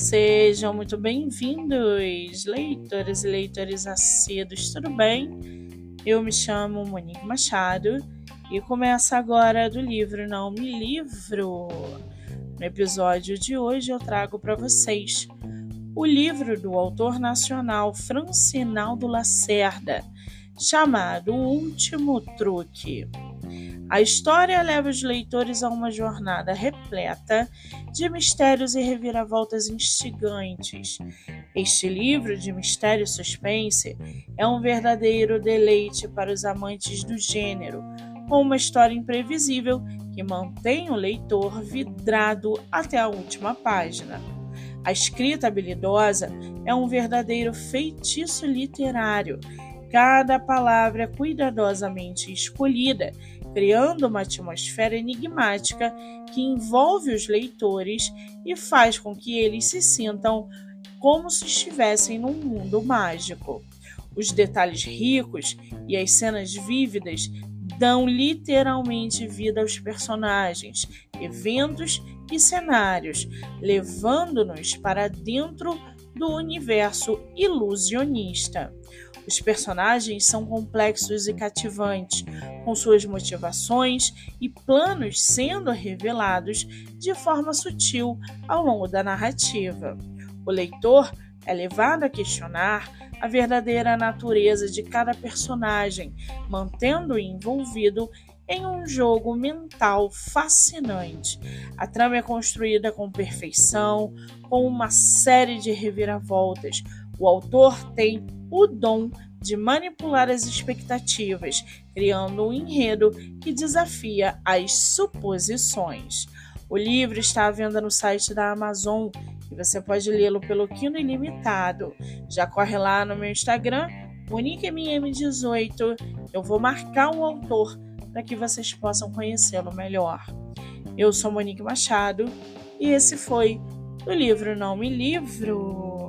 Sejam muito bem-vindos, leitores e leitores assíduos, tudo bem? Eu me chamo Monique Machado e começa agora do livro Não Me Livro. No episódio de hoje eu trago para vocês o livro do autor nacional Francinaldo Lacerda, chamado O Último Truque. A história leva os leitores a uma jornada repleta de mistérios e reviravoltas instigantes. Este livro de mistério e suspense é um verdadeiro deleite para os amantes do gênero, com uma história imprevisível que mantém o leitor vidrado até a última página. A escrita habilidosa é um verdadeiro feitiço literário. Cada palavra é cuidadosamente escolhida criando uma atmosfera enigmática que envolve os leitores e faz com que eles se sintam como se estivessem num mundo mágico. Os detalhes ricos e as cenas vívidas dão literalmente vida aos personagens, eventos e cenários, levando-nos para dentro do universo ilusionista. Os personagens são complexos e cativantes, com suas motivações e planos sendo revelados de forma sutil ao longo da narrativa. O leitor é levado a questionar a verdadeira natureza de cada personagem, mantendo-o envolvido em um jogo mental fascinante. A trama é construída com perfeição, com uma série de reviravoltas. O autor tem o dom de manipular as expectativas, criando um enredo que desafia as suposições. O livro está à venda no site da Amazon e você pode lê-lo pelo Kindle Ilimitado. Já corre lá no meu Instagram, MoniqueMM18. Eu vou marcar o autor para que vocês possam conhecê-lo melhor. Eu sou Monique Machado e esse foi o livro Não Me Livro.